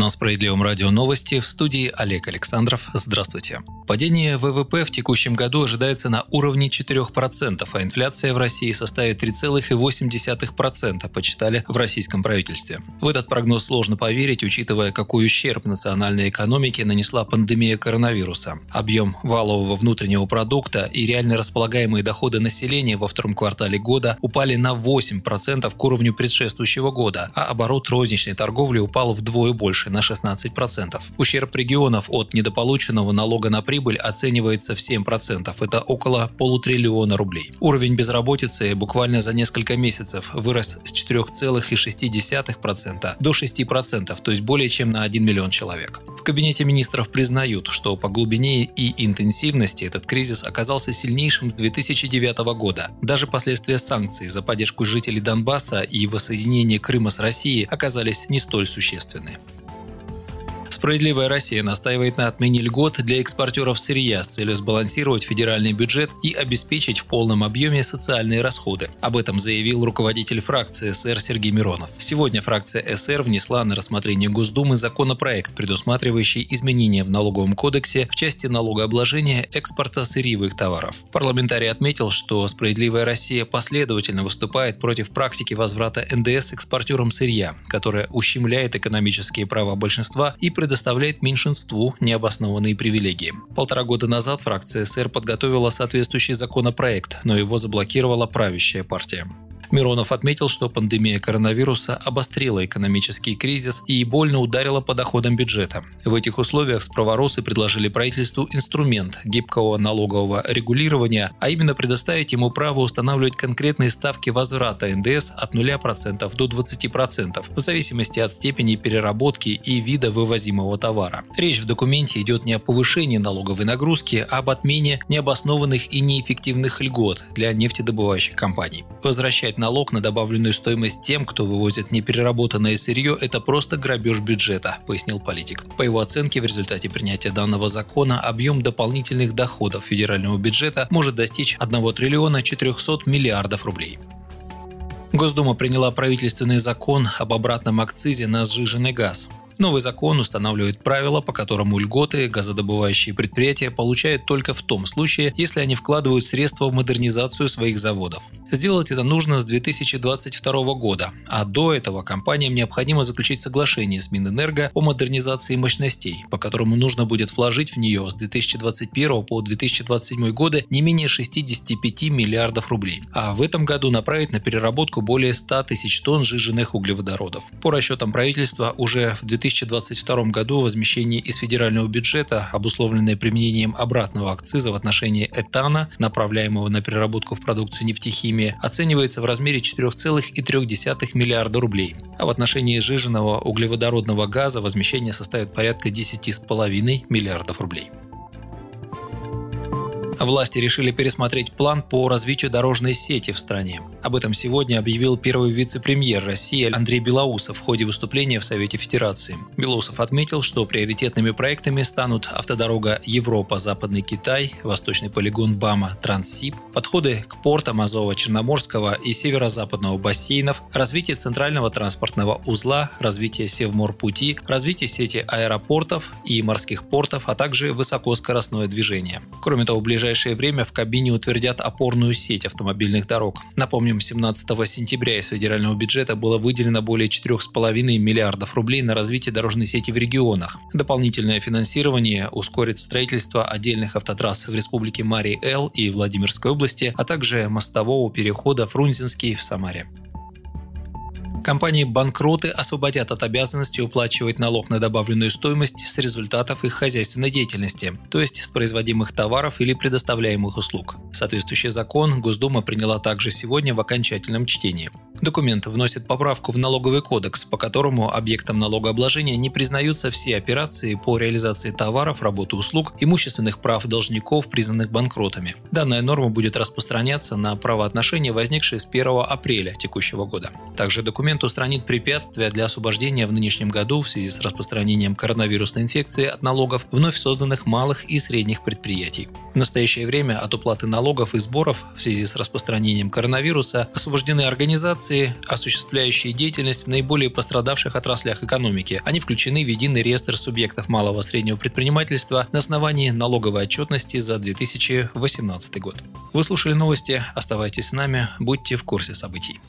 На Справедливом радио новости в студии Олег Александров. Здравствуйте. Падение ВВП в текущем году ожидается на уровне 4%, а инфляция в России составит 3,8%, почитали в российском правительстве. В этот прогноз сложно поверить, учитывая, какой ущерб национальной экономике нанесла пандемия коронавируса. Объем валового внутреннего продукта и реально располагаемые доходы населения во втором квартале года упали на 8% к уровню предшествующего года, а оборот розничной торговли упал вдвое больше на 16%. Ущерб регионов от недополученного налога на прибыль оценивается в 7%. Это около полутриллиона рублей. Уровень безработицы буквально за несколько месяцев вырос с 4,6% до 6%, то есть более чем на 1 миллион человек. В Кабинете министров признают, что по глубине и интенсивности этот кризис оказался сильнейшим с 2009 года. Даже последствия санкций за поддержку жителей Донбасса и воссоединение Крыма с Россией оказались не столь существенны. Справедливая Россия настаивает на отмене льгот для экспортеров сырья с целью сбалансировать федеральный бюджет и обеспечить в полном объеме социальные расходы. Об этом заявил руководитель фракции СР Сергей Миронов. Сегодня фракция СР внесла на рассмотрение Госдумы законопроект, предусматривающий изменения в налоговом кодексе в части налогообложения экспорта сырьевых товаров. Парламентарий отметил, что «Справедливая Россия» последовательно выступает против практики возврата НДС экспортерам сырья, которая ущемляет экономические права большинства и предоставляет предоставляет меньшинству необоснованные привилегии. Полтора года назад фракция СР подготовила соответствующий законопроект, но его заблокировала правящая партия. Миронов отметил, что пандемия коронавируса обострила экономический кризис и больно ударила по доходам бюджета. В этих условиях справоросы предложили правительству инструмент гибкого налогового регулирования, а именно предоставить ему право устанавливать конкретные ставки возврата НДС от 0% до 20% в зависимости от степени переработки и вида вывозимого товара. Речь в документе идет не о повышении налоговой нагрузки, а об отмене необоснованных и неэффективных льгот для нефтедобывающих компаний. Возвращать налог на добавленную стоимость тем, кто вывозит непереработанное сырье, это просто грабеж бюджета, пояснил политик. По его оценке, в результате принятия данного закона объем дополнительных доходов федерального бюджета может достичь 1 триллиона 400 миллиардов рублей. Госдума приняла правительственный закон об обратном акцизе на сжиженный газ. Новый закон устанавливает правила, по которому льготы газодобывающие предприятия получают только в том случае, если они вкладывают средства в модернизацию своих заводов. Сделать это нужно с 2022 года, а до этого компаниям необходимо заключить соглашение с Минэнерго о модернизации мощностей, по которому нужно будет вложить в нее с 2021 по 2027 годы не менее 65 миллиардов рублей, а в этом году направить на переработку более 100 тысяч тонн сжиженных углеводородов. По расчетам правительства, уже в 2000 2022 году возмещение из федерального бюджета, обусловленное применением обратного акциза в отношении этана, направляемого на переработку в продукцию нефтехимии, оценивается в размере 4,3 миллиарда рублей. А в отношении сжиженного углеводородного газа возмещение составит порядка 10,5 миллиардов рублей власти решили пересмотреть план по развитию дорожной сети в стране. Об этом сегодня объявил первый вице-премьер России Андрей Белоусов в ходе выступления в Совете Федерации. Белоусов отметил, что приоритетными проектами станут автодорога Европа-Западный Китай, восточный полигон БАМа Транссиб, подходы к портам Азова-Черноморского и северо-западного бассейнов, развитие центрального транспортного узла, развитие Севморпути, развитие сети аэропортов и морских портов, а также высокоскоростное движение. Кроме того, в ближайшее время в кабине утвердят опорную сеть автомобильных дорог. Напомним, 17 сентября из федерального бюджета было выделено более 4,5 миллиардов рублей на развитие дорожной сети в регионах. Дополнительное финансирование ускорит строительство отдельных автотрасс в республике Марий-Эл и Владимирской области, а также мостового перехода Фрунзенский в Самаре. Компании-банкроты освободят от обязанности уплачивать налог на добавленную стоимость с результатов их хозяйственной деятельности, то есть с производимых товаров или предоставляемых услуг. Соответствующий закон Госдума приняла также сегодня в окончательном чтении. Документ вносит поправку в налоговый кодекс, по которому объектом налогообложения не признаются все операции по реализации товаров, работы услуг, имущественных прав должников, признанных банкротами. Данная норма будет распространяться на правоотношения, возникшие с 1 апреля текущего года. Также документ устранит препятствия для освобождения в нынешнем году в связи с распространением коронавирусной инфекции от налогов вновь созданных малых и средних предприятий. В настоящее время от уплаты налогов и сборов в связи с распространением коронавируса освобождены организации, осуществляющие деятельность в наиболее пострадавших отраслях экономики. Они включены в единый реестр субъектов малого и среднего предпринимательства на основании налоговой отчетности за 2018 год. Вы слушали новости, оставайтесь с нами, будьте в курсе событий.